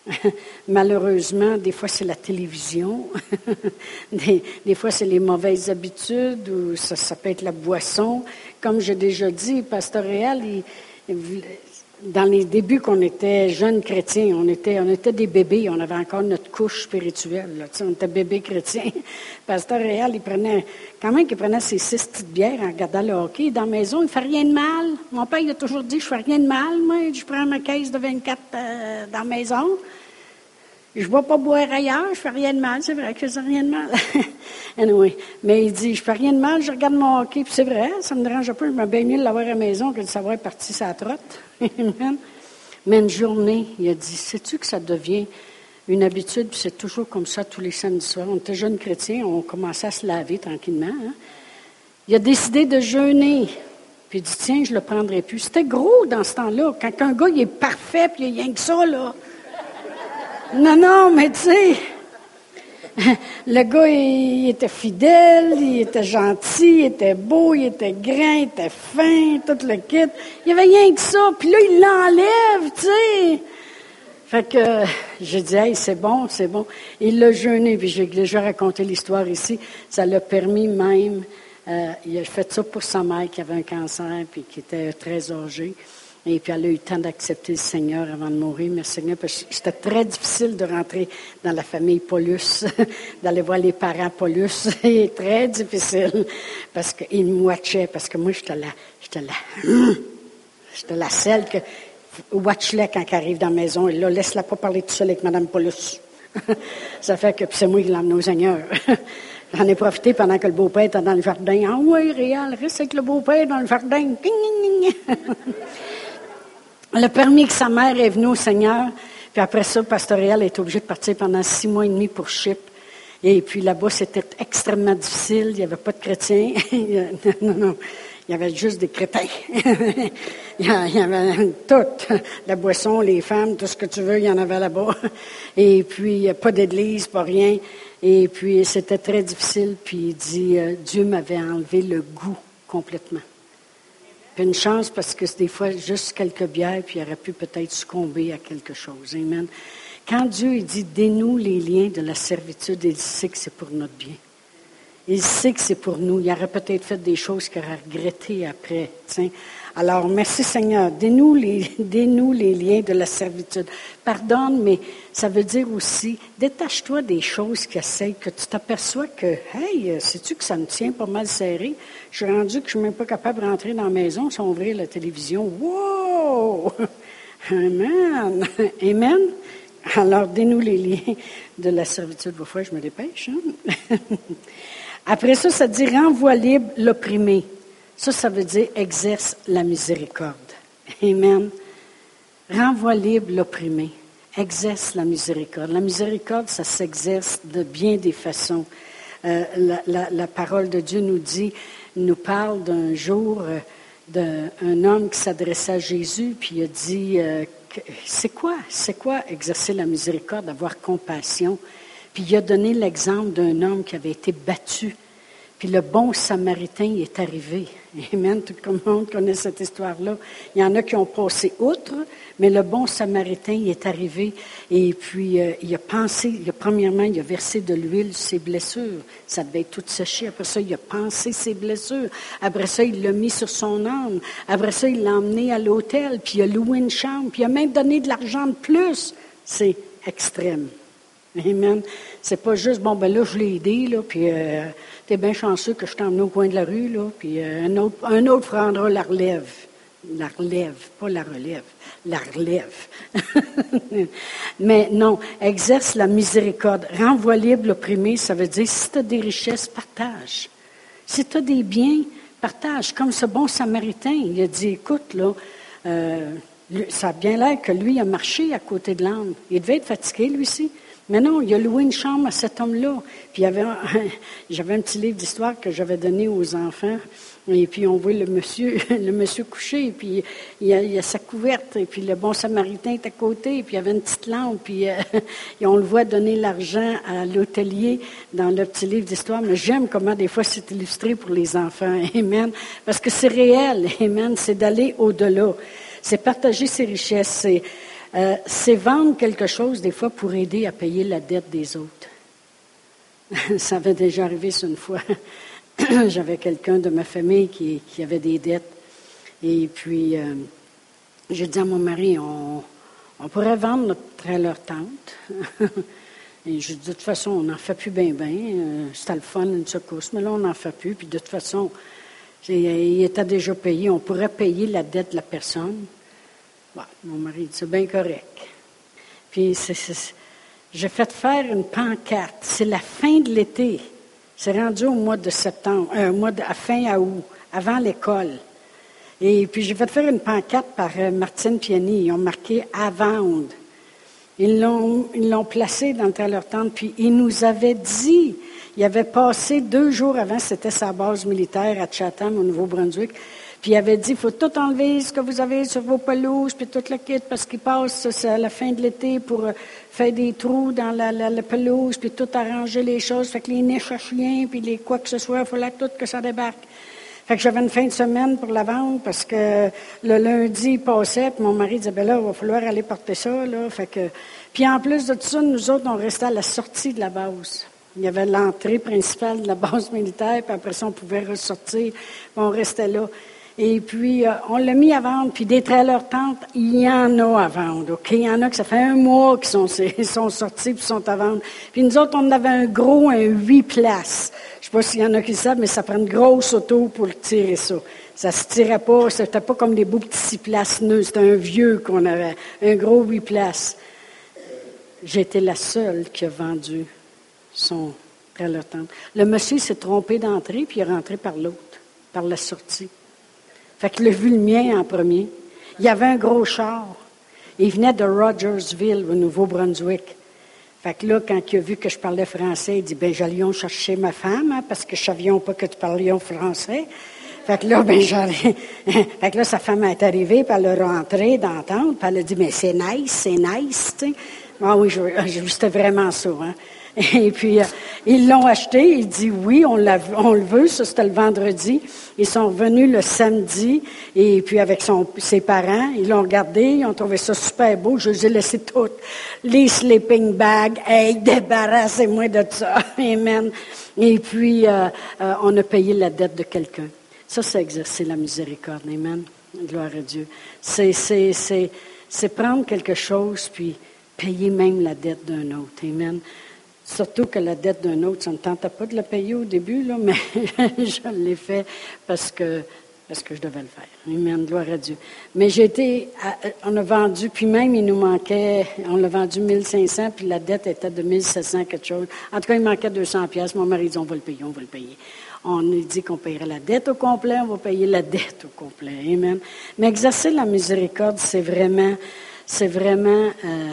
Malheureusement, des fois c'est la télévision, des, fois c'est les mauvaises habitudes, ou ça, peut être la boisson. Comme j'ai déjà dit, Pasteur Réal, dans les débuts qu'on était jeunes chrétiens, on était, des bébés, on avait encore notre couche spirituelle. On était bébés chrétiens. Pasteur Réal, il prenait, quand même, il prenait ses six petites bières en regardant le hockey. Dans la maison, il ne fait rien de mal. Mon père, il a toujours dit, je fais rien de mal. Moi, je prends ma caisse de 24 euh, dans la maison. Je ne vais pas boire ailleurs, je fais rien de mal. C'est vrai que je fais rien de mal. Mais il dit, je fais rien de mal, je regarde mon hockey. C'est vrai, ça ne me dérange pas. Je me bien mieux de l'avoir à la maison que de savoir partir sa trotte. Mais une journée, il a dit, sais-tu que ça devient une habitude, puis c'est toujours comme ça tous les samedis soirs. On était jeunes chrétiens, on commençait à se laver tranquillement. Hein. Il a décidé de jeûner. Puis il dit, tiens, je ne le prendrai plus. C'était gros dans ce temps-là. Quand un gars, il est parfait, puis il n'y a rien que ça, là. Non, non, mais tu sais, le gars, il, était fidèle, il était gentil, il était beau, il était grand, il était fin, tout le kit. Il n'y avait rien que ça. Puis là, il l'enlève, tu sais. Fait que j'ai dit, hey, c'est bon, c'est bon. Il l'a jeûné, puis j'ai déjà raconté l'histoire ici. Ça l'a permis même. Euh, il a fait ça pour sa mère qui avait un cancer, puis qui était très âgée. Et puis elle a eu le temps d'accepter le Seigneur avant de mourir. Merci Seigneur, parce que c'était très difficile de rentrer dans la famille Paulus, d'aller voir les parents Paulus. C'est très difficile parce qu'ils me watchaient, parce que moi, j'étais là, j'étais là, j'étais la celle que watch-les quand elle arrive dans la maison. Et là, laisse-la pas parler tout seul avec Mme Paulus. Ça fait que c'est moi qui l'emmène au Seigneur. J'en ai profité pendant que le beau-père était dans le jardin. Ah oui, Réal, reste avec le beau-père dans le jardin. A permis que sa mère est venue au Seigneur. Puis après ça, Pastoréal est obligé de partir pendant six mois et demi pour Chypre. Et puis là-bas, c'était extrêmement difficile. Il n'y avait pas de chrétiens. non, non. Il y avait juste des crétins. il y avait tout. La boisson, les femmes, tout ce que tu veux, il y en avait là-bas. Et puis, pas d'église, pas rien. Et puis, c'était très difficile. Puis, il dit, euh, Dieu m'avait enlevé le goût complètement une chance parce que des fois juste quelques bières, puis il aurait pu peut-être succomber à quelque chose. Amen. Quand Dieu il dit dénoue les liens de la servitude, il sait que c'est pour notre bien. Il sait que c'est pour nous. Il aurait peut-être fait des choses qu'il aurait regrettées après. Alors, merci Seigneur. Dénoue les, liens de la servitude. Pardonne, mais ça veut dire aussi, détache-toi des choses qui essayent, que tu t'aperçois que, hey, sais-tu que ça me tient pas mal serré? Je suis rendu que je suis même pas capable de rentrer dans la maison sans ouvrir la télévision. Wow! Amen! Amen! Alors, dénoue les liens de la servitude. Fois, je me dépêche. Hein? Après ça, ça dit renvoie libre l'opprimé. Ça, ça veut dire exerce la miséricorde. Amen. Renvoie libre l'opprimé. Exerce la miséricorde. La miséricorde, ça s'exerce de bien des façons. Euh, la, parole de Dieu nous dit, nous parle d'un jour euh, d'un homme qui s'adressait à Jésus, puis il a dit, euh, c'est quoi, c'est quoi exercer la miséricorde, avoir compassion? Puis il a donné l'exemple d'un homme qui avait été battu Puis le bon samaritain est arrivé. Amen. Tout le monde connaît cette histoire-là. Il y en a qui ont passé outre, mais le bon samaritain est arrivé. Et puis, euh, il a pensé, premièrement, il a versé de l'huile sur ses blessures. Ça devait être tout séché. Après ça, il a pensé ses blessures. Après ça, il l'a mis sur son âme. Après ça, il l'a emmené à l'hôtel. Puis, il a loué une chambre. Puis, il a même donné de l'argent de plus. C'est extrême. Amen. C'est pas juste, bon, ben là, je l'ai aidé, là, puis euh, t'es bien chanceux que je t'emmène au coin de la rue, là, puis euh, un, autre, prendra la relève. La relève, pas la relève, la relève. Mais non, exerce la miséricorde. Renvoie libre l'opprimé, ça veut dire, si tu as des richesses, partage. Si tu as des biens, partage. Comme ce bon samaritain, il a dit, écoute, là, euh, ça a bien l'air que lui a marché à côté de l'âme. Il devait être fatigué, lui aussi. Mais non, il a loué une chambre à cet homme-là. Puis j'avais un petit livre d'histoire que j'avais donné aux enfants. Et puis on voit le monsieur, le monsieur couché, puis il y, a, sa couverte, et puis le bon samaritain est à côté, et puis il y avait une petite lampe, puis euh, et on le voit donner l'argent à l'hôtelier dans le petit livre d'histoire. Mais j'aime comment des fois c'est illustré pour les enfants. Amen. Parce que c'est réel. Amen. C'est d'aller au-delà. C'est partager ses richesses. Euh, c'est vendre quelque chose des fois pour aider à payer la dette des autres. Ça avait déjà arrivé une fois. J'avais quelqu'un de ma famille qui, avait des dettes. Et puis, euh, j'ai dit à mon mari, on, pourrait vendre notre trailer tente. Et je dis, de toute façon, on n'en fait plus bien, bien. Euh, c'était le fun, une secousse, mais là, on n'en fait plus. Puis de toute façon, il était déjà payé. On pourrait payer la dette de la personne mon mari dit, c'est bien correct. Puis, j'ai fait faire une pancarte. C'est la fin de l'été. C'est rendu au mois de septembre, euh, mois de, à fin août, avant l'école. Et puis, j'ai fait faire une pancarte par euh, Martine Piani. Ils ont marqué à. Ils l'ont, ils l'ont placé dans leur tente, puis ils nous avaient dit, il avait passé deux jours avant, c'était sa base militaire à Chatham, au Nouveau-Brunswick, puis il avait dit, il faut tout enlever ce que vous avez sur vos pelouses, puis toute la kit, parce qu'il passe à la fin de l'été pour euh, faire des trous dans la, pelouse, puis tout arranger les choses. Fait que les niches à puis les quoi que ce soit, il fallait tout que ça débarque. Fait que j'avais une fin de semaine pour la vente parce que le lundi passait, puis mon mari disait, ben là, il va falloir aller porter ça, là. Fait que, puis en plus de tout ça, nous autres, on restait à la sortie de la base. Il y avait l'entrée principale de la base militaire, puis après ça, on pouvait ressortir, on restait là. Et puis, euh, on l'a mis à vendre. Puis des trailers tentes, il y en a à vendre. Il y en a que ça fait un mois qu'ils sont, sortis puis sont à vendre. Puis nous autres, on avait un gros, un huit places. Je sais pas s'il y en a qui savent, mais ça prend une grosse auto pour tirer ça. Ça se tirait pas. C'était pas comme des beaux petits six places nœuds. C'était un vieux qu'on avait. Un gros huit places. J'étais la seule qui a vendu son trailer tente. Le monsieur s'est trompé d'entrée puis il est rentré par l'autre, par la sortie. Fait qu'il a vu le mien en premier. Il y avait un gros char. Il venait de Rogersville, au Nouveau-Brunswick. Fait que là, quand il a vu que je parlais français, il dit, ben, j'allais chercher ma femme, hein, parce que je savais pas que tu parlais français. Fait que là, ben, j'allais. fait que là, sa femme est arrivée, puis elle est rentrée d'entendre, puis elle a dit, mais c'est nice, c'est nice. Ah oui, c'était vraiment ça, hein. Et puis, euh, ils l'ont acheté. Il dit oui, on, le veut. Ça, c'était le vendredi. Ils sont revenus le samedi. Et puis, avec ses parents, ils l'ont regardé. Ils ont trouvé ça super beau. Je les ai laissé toutes. Les sleeping bags. Hey, débarrassez-moi de ça. Amen. Et puis, euh, euh, on a payé la dette de quelqu'un. Ça, c'est exercer la miséricorde. Amen. Gloire à Dieu. C'est prendre quelque chose, puis payer même la dette d'un autre. Amen. Surtout que la dette d'un autre, ça ne tentait pas de la payer au début, là, mais je l'ai fait parce que, parce que je devais le faire. Amen, gloire à Dieu. Mais j'ai été, on a vendu, puis même il nous manquait, on l'a vendu 1500, puis la dette était de 1700 quelque chose. En tout cas, il manquait 200 pièces. Mon mari dit, on va le payer, on va le payer. On a dit qu'on payerait la dette au complet, on va payer la dette au complet. Amen. Mais exercer la miséricorde, c'est vraiment, c'est vraiment euh,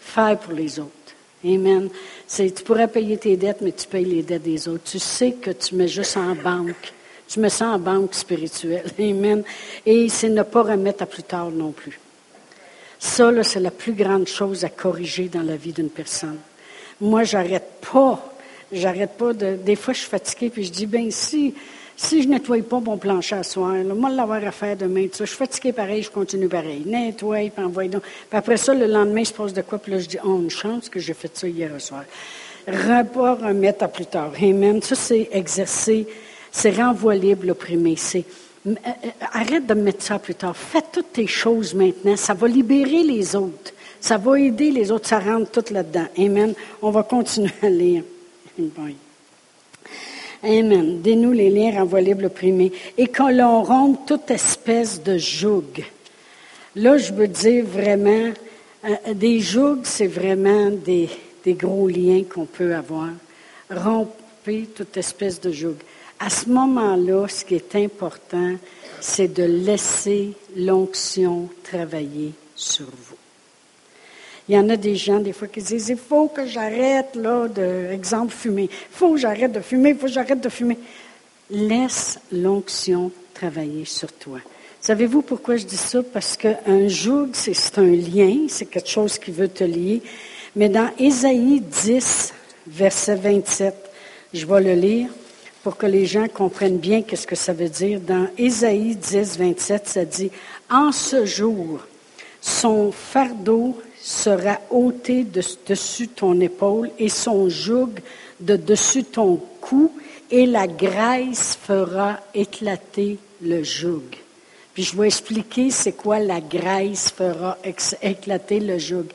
faire pour les autres. Amen. tu pourrais payer tes dettes, mais tu payes les dettes des autres. Tu sais que tu mets juste en banque. Tu mets ça en banque spirituelle. Amen. Et c'est ne pas remettre à plus tard non plus. Ça, c'est la plus grande chose à corriger dans la vie d'une personne. Moi, j'arrête pas j'arrête pas de. Des fois, je suis fatiguée, puis je dis, ben si, si je nettoie pas mon plancher à soir, là, moi, l'avoir à faire demain, ça, je suis fatiguée pareil, je continue pareil. Nettoie, puis envoie donc. Puis après ça, le lendemain, il se de quoi, puis là, je dis, oh, une chance que j'ai fait ça hier soir. Repas, remettre à plus tard. Amen. Ça, c'est exercer, c'est renvoyer l'opprimé. C'est euh, euh, arrête de mettre ça plus tard. Fais toutes tes choses maintenant. Ça va libérer les autres. Ça va aider les autres. Ça rentre tout là-dedans. Amen. On va continuer à lire. Amen. Dénoue les liens, renvoie libre. Et qu'on l'on rompe toute espèce de joug. Là, je veux dire vraiment, euh, des jougs, c'est vraiment des, des gros liens qu'on peut avoir. Romper toute espèce de joug. À ce moment-là, ce qui est important, c'est de laisser l'onction travailler sur vous. Il y en a des gens, des fois, qui disent, il faut que j'arrête, là, de, exemple, fumer. Il faut que j'arrête de fumer, il faut que j'arrête de fumer. Laisse l'onction travailler sur toi. Savez-vous pourquoi je dis ça? Parce qu'un joug, c'est un lien, c'est quelque chose qui veut te lier. Mais dans Ésaïe 10, verset 27, je vais le lire pour que les gens comprennent bien qu'est-ce que ça veut dire. Dans Ésaïe 10, 27, ça dit, En ce jour, son fardeau sera ôté de dessus ton épaule et son joug de dessus ton cou et la graisse fera éclater le joug. Puis je vais expliquer c'est quoi la graisse fera éclater le joug.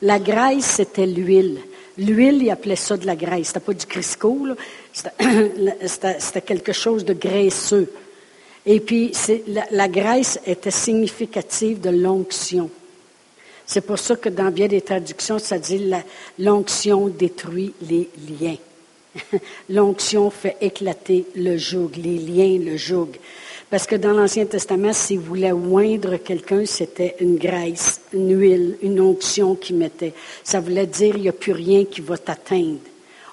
La graisse, c'était l'huile. L'huile, il appelait ça de la graisse. C'était pas du Crisco, C'était quelque chose de graisseux. Et puis, la, la, graisse était significative de l'onction. C'est pour ça que dans bien des traductions, ça dit l'onction détruit les liens. l'onction fait éclater le joug, les liens, le joug. Parce que dans l'Ancien Testament, s'il voulait oindre quelqu'un, c'était une graisse, une huile, une onction qu'il mettait. Ça voulait dire, il n'y a plus rien qui va t'atteindre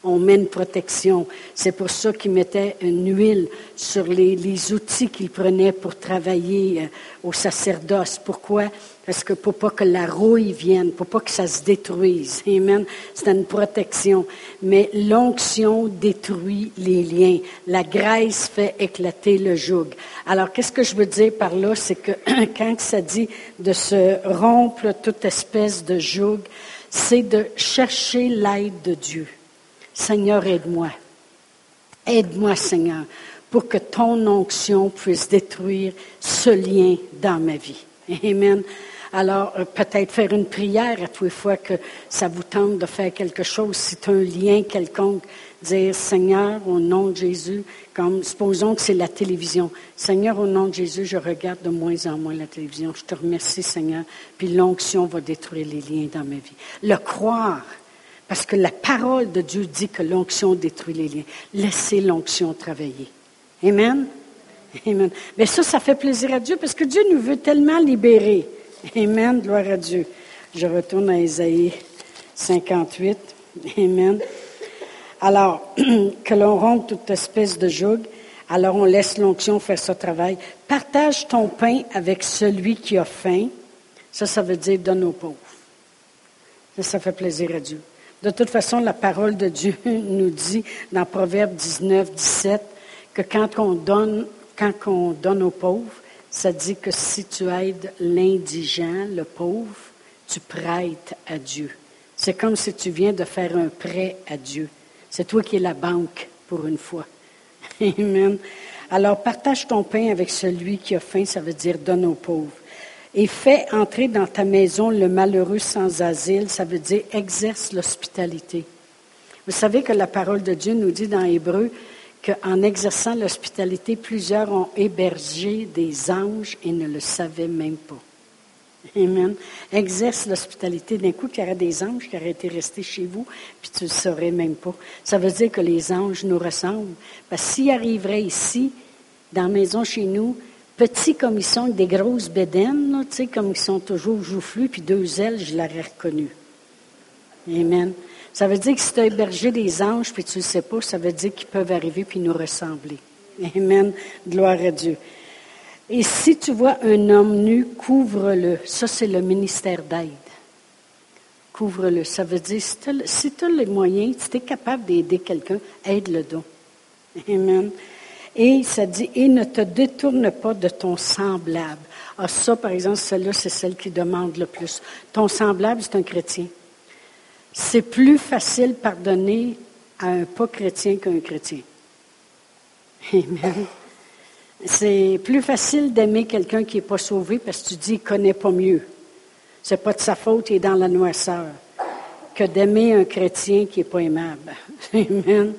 on met une protection. C'est pour ça qu'il mettait une huile sur les, outils qu'il prenait pour travailler euh, au sacerdoce. Pourquoi? Parce que pour pas que la rouille vienne, pour pas que ça se détruise. Amen. C'est une protection. Mais l'onction détruit les liens. La graisse fait éclater le joug. Alors, qu'est-ce que je veux dire par là? C'est que quand ça dit de se rompre toute espèce de joug, c'est de chercher l'aide de Dieu. Seigneur, aide-moi. Aide-moi, Seigneur, pour que ton onction puisse détruire ce lien dans ma vie. Amen. Alors, euh, peut-être faire une prière à tous les fois que ça vous tente de faire quelque chose, c'est un lien quelconque. Dire, Seigneur, au nom de Jésus, comme supposons que c'est la télévision. Seigneur, au nom de Jésus, je regarde de moins en moins la télévision. Je te remercie, Seigneur. Puis l'onction va détruire les liens dans ma vie. Le croire, parce que la parole de Dieu dit que l'onction détruit les liens. Laissez l'onction travailler. Amen? Amen. Mais ça, ça fait plaisir à Dieu parce que Dieu nous veut tellement libérer. Amen. Gloire à Dieu. Je retourne à Isaïe 58. Amen. Alors, que l'on rompe toute espèce de joug, alors on laisse l'onction faire son travail. Partage ton pain avec celui qui a faim. Ça, ça veut dire donne aux pauvres. Ça, ça fait plaisir à Dieu. De toute façon, la parole de Dieu nous dit dans Proverbe 19, 17 que quand on donne, quand on donne aux pauvres, ça dit que si tu aides l'indigent, le pauvre, tu prêtes à Dieu. C'est comme si tu viens de faire un prêt à Dieu. C'est toi qui es la banque pour une fois. Amen. Alors partage ton pain avec celui qui a faim, ça veut dire donne aux pauvres et fais entrer dans ta maison le malheureux sans asile, ça veut dire exerce l'hospitalité. Vous savez que la parole de Dieu nous dit dans Hébreu qu'en exerçant l'hospitalité, plusieurs ont hébergé des anges et ne le savaient même pas. Amen. Exerce l'hospitalité. D'un coup, il y aurait des anges qui auraient été restés chez vous, puis tu ne le saurais même pas. Ça veut dire que les anges nous ressemblent. Parce que s'ils arriveraient ici, dans la maison chez nous, petits comme ils sont, avec des grosses bédaines, tu comme ils sont toujours joufflus, puis deux ailes, je l'aurais reconnu. Amen. Ça veut dire que si tu as hébergé des anges, puis tu ne sais pas, ça veut dire qu'ils peuvent arriver puis nous ressembler. Amen. Gloire à Dieu. Et si tu vois un homme nu, couvre-le. Ça, c'est le ministère d'aide. couvre-le. Ça veut dire, si tu as, les moyens, si tu es capable d'aider quelqu'un, aide-le donc. Amen. Et ça dit, et ne te détourne pas de ton semblable. Ah, ça, par exemple, celle-là, c'est celle qui demande le plus. Ton semblable, c'est un chrétien. C'est plus facile pardonner à un pas chrétien qu'un chrétien. Amen. C'est plus facile d'aimer quelqu'un qui n'est pas sauvé parce que tu dis qu'il ne connaît pas mieux. C'est pas de sa faute, il est dans la noirceur. Que d'aimer un chrétien qui n'est pas aimable. Amen.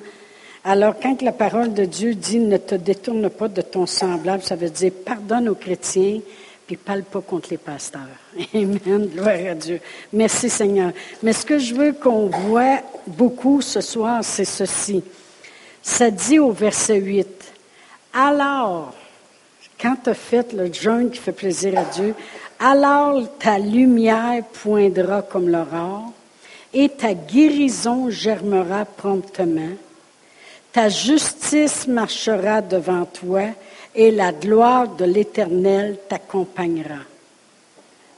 Alors, quand la parole de Dieu dit ne te détourne pas de ton semblable, ça veut dire pardonne aux chrétiens, puis parle pas contre les pasteurs. Amen. Gloire à Dieu. Merci Seigneur. Mais ce que je veux qu'on voit beaucoup ce soir, c'est ceci. Ça dit au verset 8, alors, quand tu as fait le jeûne qui fait plaisir à Dieu, alors ta lumière poindra comme l'aurore et ta guérison germera promptement. Ta justice marchera devant toi et la gloire de l'Éternel t'accompagnera.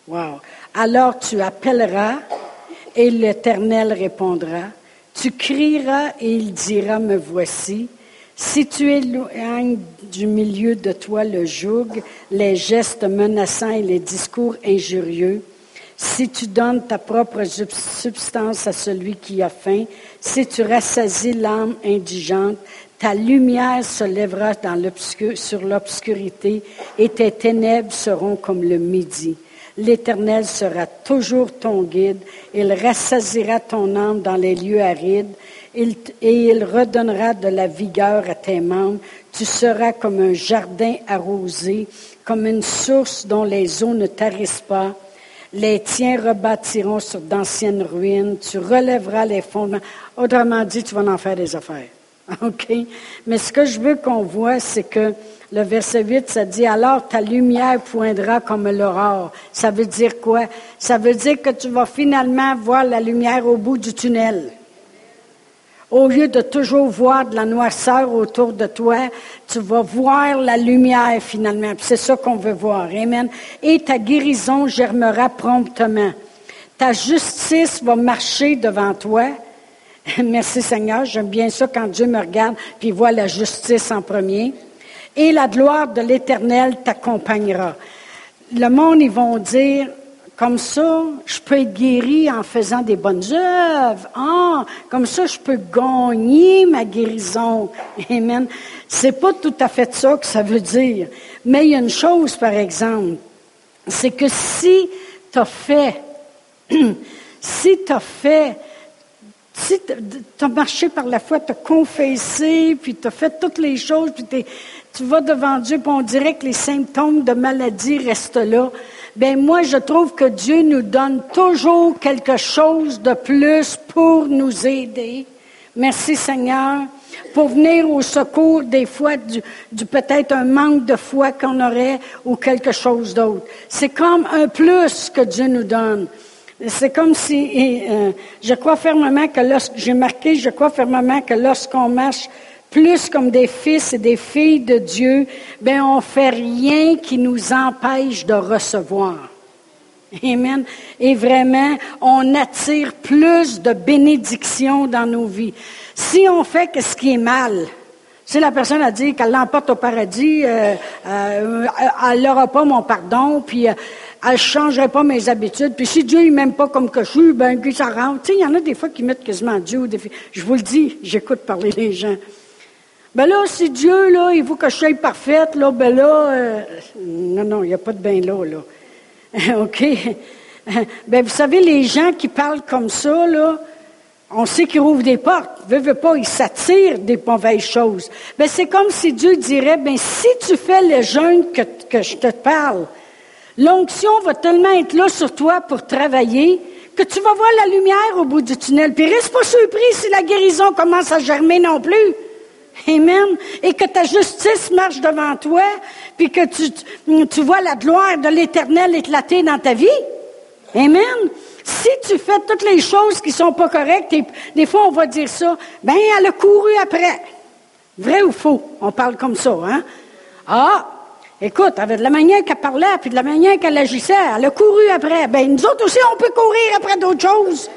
Wow. Alors tu appelleras et l'Éternel répondra. Tu crieras et il dira, me voici. Si tu éloignes du milieu de toi le joug, les gestes menaçants et les discours injurieux, si tu donnes ta propre substance à celui qui a faim, si tu rassasies l'âme indigente, ta lumière se lèvera sur l'obscurité et tes ténèbres seront comme le midi. L'Éternel sera toujours ton guide. Il rassasira ton âme dans les lieux arides et il redonnera de la vigueur à tes membres. Tu seras comme un jardin arrosé, comme une source dont les eaux ne tarissent pas. Les tiens rebâtiront sur d'anciennes ruines. Tu relèveras les fondements. Autrement dit, tu vas en faire des affaires. OK? Mais ce que je veux qu'on voit, c'est que le verset 8, ça dit, alors ta lumière poindra comme l'aurore. Ça veut dire quoi? Ça veut dire que tu vas finalement voir la lumière au bout du tunnel. Au lieu de toujours voir de la noirceur autour de toi, tu vas voir la lumière finalement. C'est ça qu'on veut voir. Amen. Et ta guérison germera promptement. Ta justice va marcher devant toi. Merci Seigneur. J'aime bien ça quand Dieu me regarde puis voit la justice en premier. Et la gloire de l'Éternel t'accompagnera. Le monde, ils vont dire, comme ça, je peux être guéri en faisant des bonnes œuvres. Ah, comme ça, je peux gagner ma guérison. Amen. C'est pas tout à fait ça que ça veut dire. Mais il y a une chose, par exemple, c'est que si tu as fait, si tu as fait, si tu as marché par la foi, tu as confessé, puis tu as fait toutes les choses, puis tu vas devant Dieu, puis on dirait que les symptômes de maladie restent là ben moi je trouve que Dieu nous donne toujours quelque chose de plus pour nous aider. Merci Seigneur pour venir au secours des fois du, peut-être un manque de foi qu'on aurait ou quelque chose d'autre. C'est comme un plus que Dieu nous donne. C'est comme si, euh, je crois fermement que lorsque, j'ai marqué, je crois fermement que lorsqu'on marche plus comme des fils et des filles de Dieu, ben on fait rien qui nous empêche de recevoir. Amen. Et vraiment, on attire plus de bénédictions dans nos vies. Si on fait ce qui est mal, si la personne a dit qu'elle l'emporte au paradis, euh, euh, elle n'aura pas mon pardon, puis euh, elle ne changerait pas mes habitudes, puis si Dieu ne m'aime pas comme que je suis, ben, qu'il s'arrange. Tu sais, il y en a des fois qui mettent quasiment Dieu défi. Je vous le dis, j'écoute parler les gens. Ben là, si Dieu, là, il faut que je sois parfaite, là, ben là, euh, non, non, il n'y a pas de bain là, là. OK? Ben, vous savez, les gens qui parlent comme ça, là, on sait qu'ils rouvrent des portes. Veux, veux pas, ils s'attirent des mauvaises choses. Ben, c'est comme si Dieu dirait, ben, si tu fais le jeûne que, que je te parle, l'onction va tellement être là sur toi pour travailler que tu vas voir la lumière au bout du tunnel. Puis reste pas surpris si la guérison commence à germer non plus. Amen. Et que ta justice marche devant toi, puis que tu, vois la gloire de l'Éternel éclater dans ta vie. Amen. Si tu fais toutes les choses qui sont pas correctes, et des fois on va dire ça, ben elle a couru après. Vrai ou faux? On parle comme ça, hein? Ah, Écoute, avec la manière qu'elle parlait, puis de la manière qu'elle agissait, elle a couru après. Ben, nous autres aussi, on peut courir après d'autres choses.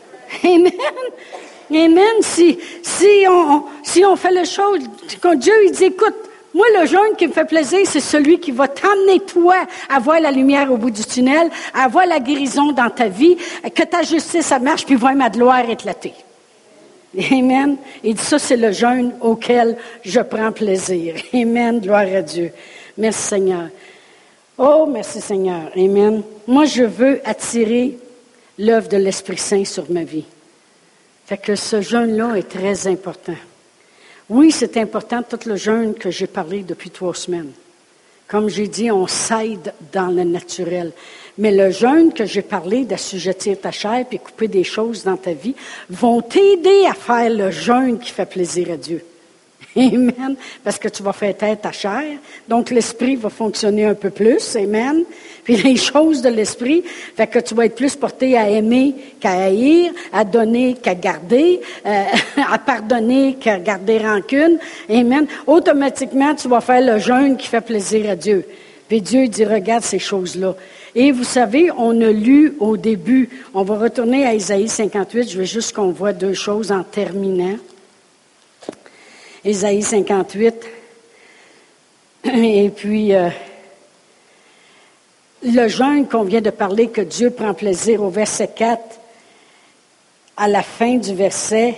Amen. Amen. Si, si, on, si on fait les choses, quand Dieu il dit, écoute, moi, le jeûne qui me fait plaisir, c'est celui qui va t'amener, toi, à voir la lumière au bout du tunnel, à voir la guérison dans ta vie, que ta justice, marche, puis voir ma gloire éclater. Amen. Dit, ça, c'est le jeûne auquel je prends plaisir. Amen. Gloire à Dieu. Merci, Seigneur. Oh, merci, Seigneur. Amen. Moi, je veux attirer l'œuvre de l'Esprit Saint sur ma vie. Fait que ce jeûne-là est très important. Oui, c'est important tout le jeûne que j'ai parlé depuis trois semaines. Comme j'ai dit, on s'aide dans le naturel. Mais le jeûne que j'ai parlé d'assujettir ta chair et couper des choses dans ta vie vont t'aider à faire le jeûne qui fait plaisir à Dieu. Amen. Parce que tu vas faire tête ta chair. Donc, l'esprit va fonctionner un peu plus. Amen. Puis les choses de l'esprit, fait que tu vas être plus porté à aimer qu'à haïr, à donner qu'à garder, euh, à pardonner qu'à garder rancune. Amen. Automatiquement, tu vas faire le jeûne qui fait plaisir à Dieu. Puis Dieu dit, regarde ces choses-là. Et vous savez, on a lu au début, on va retourner à Isaïe 58, je veux juste qu'on voit deux choses en terminant. Ésaïe 58. Et puis, euh, le jeûne qu'on vient de parler, que Dieu prend plaisir au verset 4, à la fin du verset,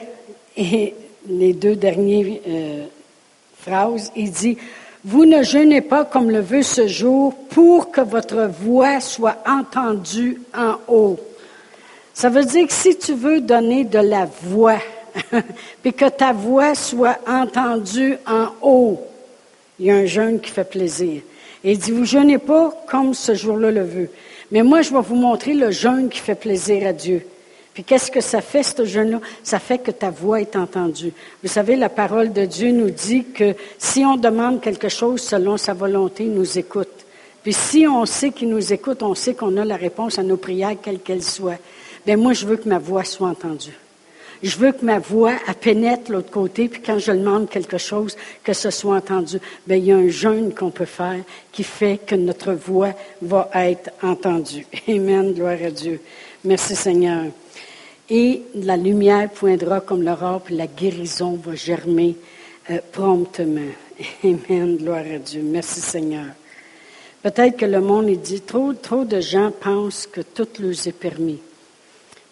et les deux dernières euh, phrases, il dit, Vous ne jeûnez pas comme le veut ce jour pour que votre voix soit entendue en haut. Ça veut dire que si tu veux donner de la voix, puis que ta voix soit entendue en haut. Il y a un jeûne qui fait plaisir. Et il dit, vous jeûnez pas comme ce jour-là le veut. Mais moi, je vais vous montrer le jeûne qui fait plaisir à Dieu. Puis qu'est-ce que ça fait, ce jeûne-là? Ça fait que ta voix est entendue. Vous savez, la parole de Dieu nous dit que si on demande quelque chose selon sa volonté, il nous écoute. Puis si on sait qu'il nous écoute, on sait qu'on a la réponse à nos prières, quelles qu'elles soient. Bien, moi, je veux que ma voix soit entendue. Je veux que ma voix pénètre l'autre côté, puis quand je demande quelque chose, que ce soit entendu. Bien, il y a un jeûne qu'on peut faire qui fait que notre voix va être entendue. Amen, gloire à Dieu. Merci Seigneur. Et la lumière poindra comme l'aurore, puis la guérison va germer euh, promptement. Amen, gloire à Dieu. Merci Seigneur. Peut-être que le monde dit, trop, trop de gens pensent que tout leur est permis.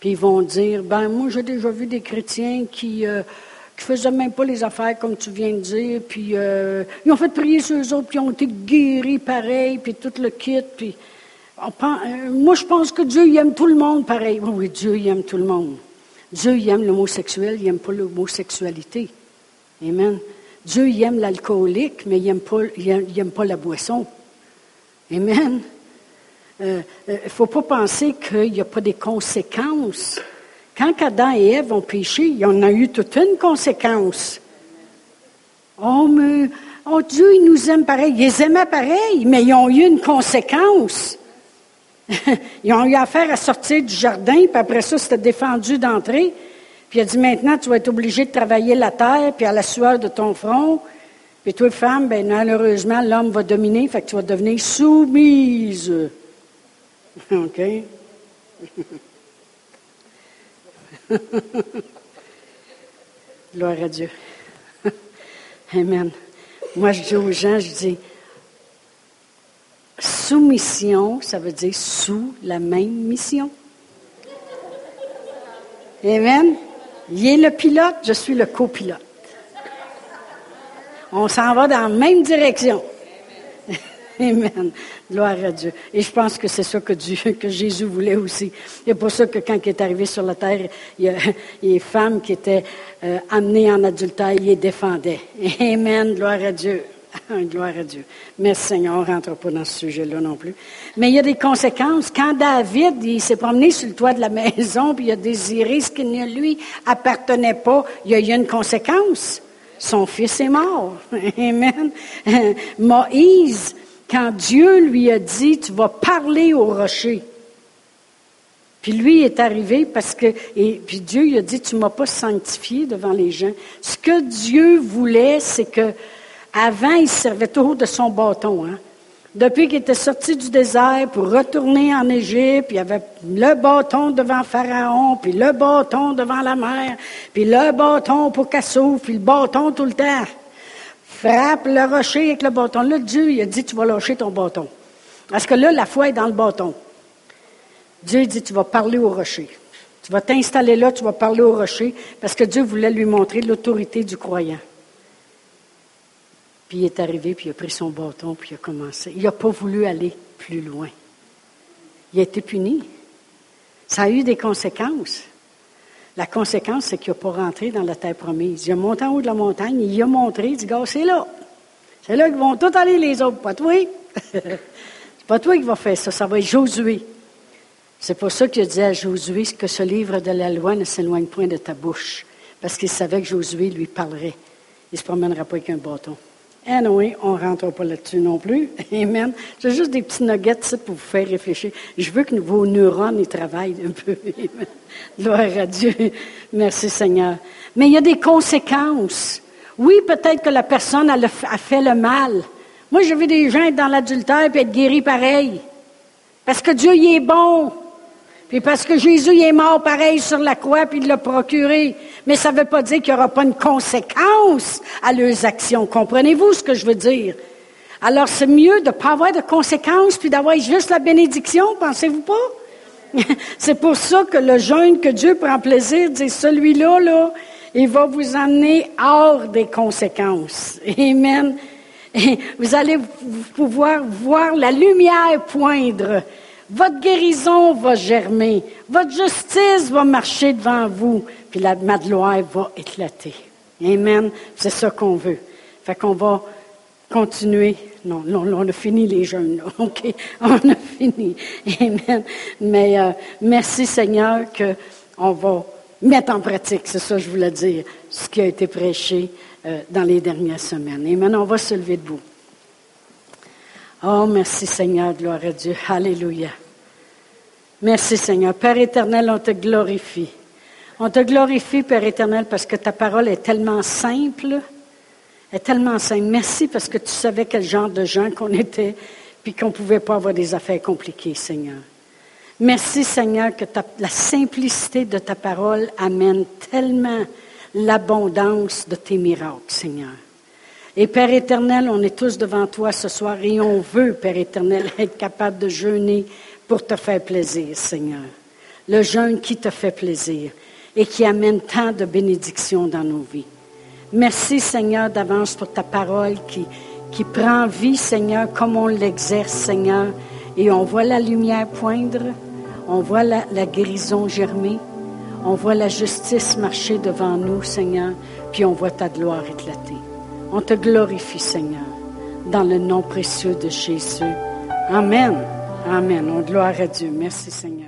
Puis ils vont dire, ben moi j'ai déjà vu des chrétiens qui euh, qui faisaient même pas les affaires comme tu viens de dire, puis euh, ils ont fait prier sur eux autres, puis ils ont été guéris pareil, puis tout le kit, puis euh, moi je pense que Dieu il aime tout le monde pareil. Oui, Dieu il aime tout le monde. Dieu il aime l'homosexuel, il aime pas l'homosexualité. Amen. Dieu il aime l'alcoolique, mais il aime pas, il aime pas la boisson. Amen. Il euh, ne euh, faut pas penser qu'il n'y a pas des conséquences. Quand Adam et Ève ont péché, il y en a eu toute une conséquence. Oh, mais oh, Dieu, il nous aime pareil. Ils les aimaient pareil, mais ils ont eu une conséquence. ils ont eu affaire à sortir du jardin, puis après ça, c'était défendu d'entrer. Puis il a dit, maintenant, tu vas être obligé de travailler la terre, puis à la sueur de ton front. Puis toi, femme, ben malheureusement, l'homme va dominer, fait que tu vas devenir soumise. OK? Gloire à Dieu. Amen. Moi, je dis aux gens, je dis, soumission, ça veut dire sous la même mission. Amen. Il est le pilote, je suis le copilote. On s'en va dans la même direction. Amen. Gloire à Dieu. Et je pense que c'est ça que, Dieu, que Jésus voulait aussi. C'est pour ça que quand il est arrivé sur la terre, il y a, les femmes qui étaient euh, amenées en adultère, il les défendait. Amen. Gloire à Dieu. Gloire à Dieu. Merci Seigneur, on ne rentre pas dans ce sujet-là non plus. Mais il y a des conséquences. Quand David, il s'est promené sur le toit de la maison, puis il a désiré ce qui ne lui appartenait pas, il y a eu une conséquence. Son fils est mort. Amen. Moïse, quand Dieu lui a dit, tu vas parler au rocher. Puis lui est arrivé parce que, et puis Dieu lui a dit, tu m'as pas sanctifié devant les gens. Ce que Dieu voulait, c'est que, avant, il servait toujours de son bâton, hein. Depuis qu'il était sorti du désert pour retourner en Égypte, il y avait le bâton devant Pharaon, puis le bâton devant la mer, puis le bâton pour Cassou, puis le bâton tout le temps. Frappe le rocher avec le bâton. Là, Dieu, il a dit, tu vas lâcher ton bâton. Parce que là, la foi est dans le bâton. Dieu dit, tu vas parler au rocher. Tu vas t'installer là, tu vas parler au rocher, parce que Dieu voulait lui montrer l'autorité du croyant. Puis il est arrivé, puis il a pris son bâton, puis il a commencé. Il n'a pas voulu aller plus loin. Il a été puni. Ça a eu des conséquences. La conséquence, c'est qu'il n'a pas rentré dans la terre promise. Il a monté en haut de la montagne, il a montré, il dit, gars, c'est là. C'est là qu'ils vont tous aller les autres, pas toi. c'est pas toi qui va faire ça, ça va être Josué. C'est pour ça qu'il dit à Josué que ce livre de la loi ne s'éloigne point de ta bouche, parce qu'il savait que Josué lui parlerait. Il ne se promènera pas avec un bâton. Anyway, on ne rentre pas là-dessus non plus. Amen. C'est juste des petits nuggets pour vous faire réfléchir. Je veux que vos neurones y travaillent un peu. Gloire à Dieu. Merci Seigneur. Mais il y a des conséquences. Oui, peut-être que la personne a, fait le mal. Moi, j'ai vu des gens être dans l'adultère et être guéris pareil. Parce que Dieu, il est bon. Puis parce que Jésus est mort pareil sur la croix, puis il l'a procuré. Mais ça ne veut pas dire qu'il n'y aura pas une conséquence à leurs actions. Comprenez-vous ce que je veux dire? Alors c'est mieux de ne pas avoir de conséquences, puis d'avoir juste la bénédiction, pensez-vous pas? c'est pour ça que le jeûne que Dieu prend plaisir, dit celui-là, là, il va vous emmener hors des conséquences. Amen. Vous allez pouvoir voir la lumière poindre votre guérison va germer. Votre justice va marcher devant vous. Puis la gloire va éclater. Amen. C'est ça qu'on veut. Fait qu'on va continuer. Non, non, on a fini les jeûnes. OK, on a fini. Amen. Mais euh, merci Seigneur qu'on va mettre en pratique, c'est ça que je voulais dire, ce qui a été prêché euh, dans les dernières semaines. Amen. On va se lever debout. Oh, merci Seigneur, gloire à Dieu. Alléluia. Merci Seigneur. Père éternel, on te glorifie. On te glorifie, Père éternel, parce que ta parole est tellement simple, est tellement simple. Merci parce que tu savais quel genre de gens qu'on était, puis qu'on ne pouvait pas avoir des affaires compliquées, Seigneur. Merci, Seigneur, que la simplicité de ta parole amène tellement l'abondance de tes miracles, Seigneur. Et Père éternel, on est tous devant toi ce soir et on veut, Père éternel, être capable de jeûner pour te faire plaisir, Seigneur. Le jeûne qui te fait plaisir et qui amène tant de bénédictions dans nos vies. Merci, Seigneur, d'avance pour ta parole qui, qui prend vie, Seigneur, comme on l'exerce, Seigneur. Et on voit la lumière poindre, on voit la, la guérison germer, on voit la justice marcher devant nous, Seigneur, puis on voit ta gloire éclater. On te glorifie, Seigneur, dans le nom précieux de Jésus. Amen. Amen. On gloire à Dieu. Merci Seigneur.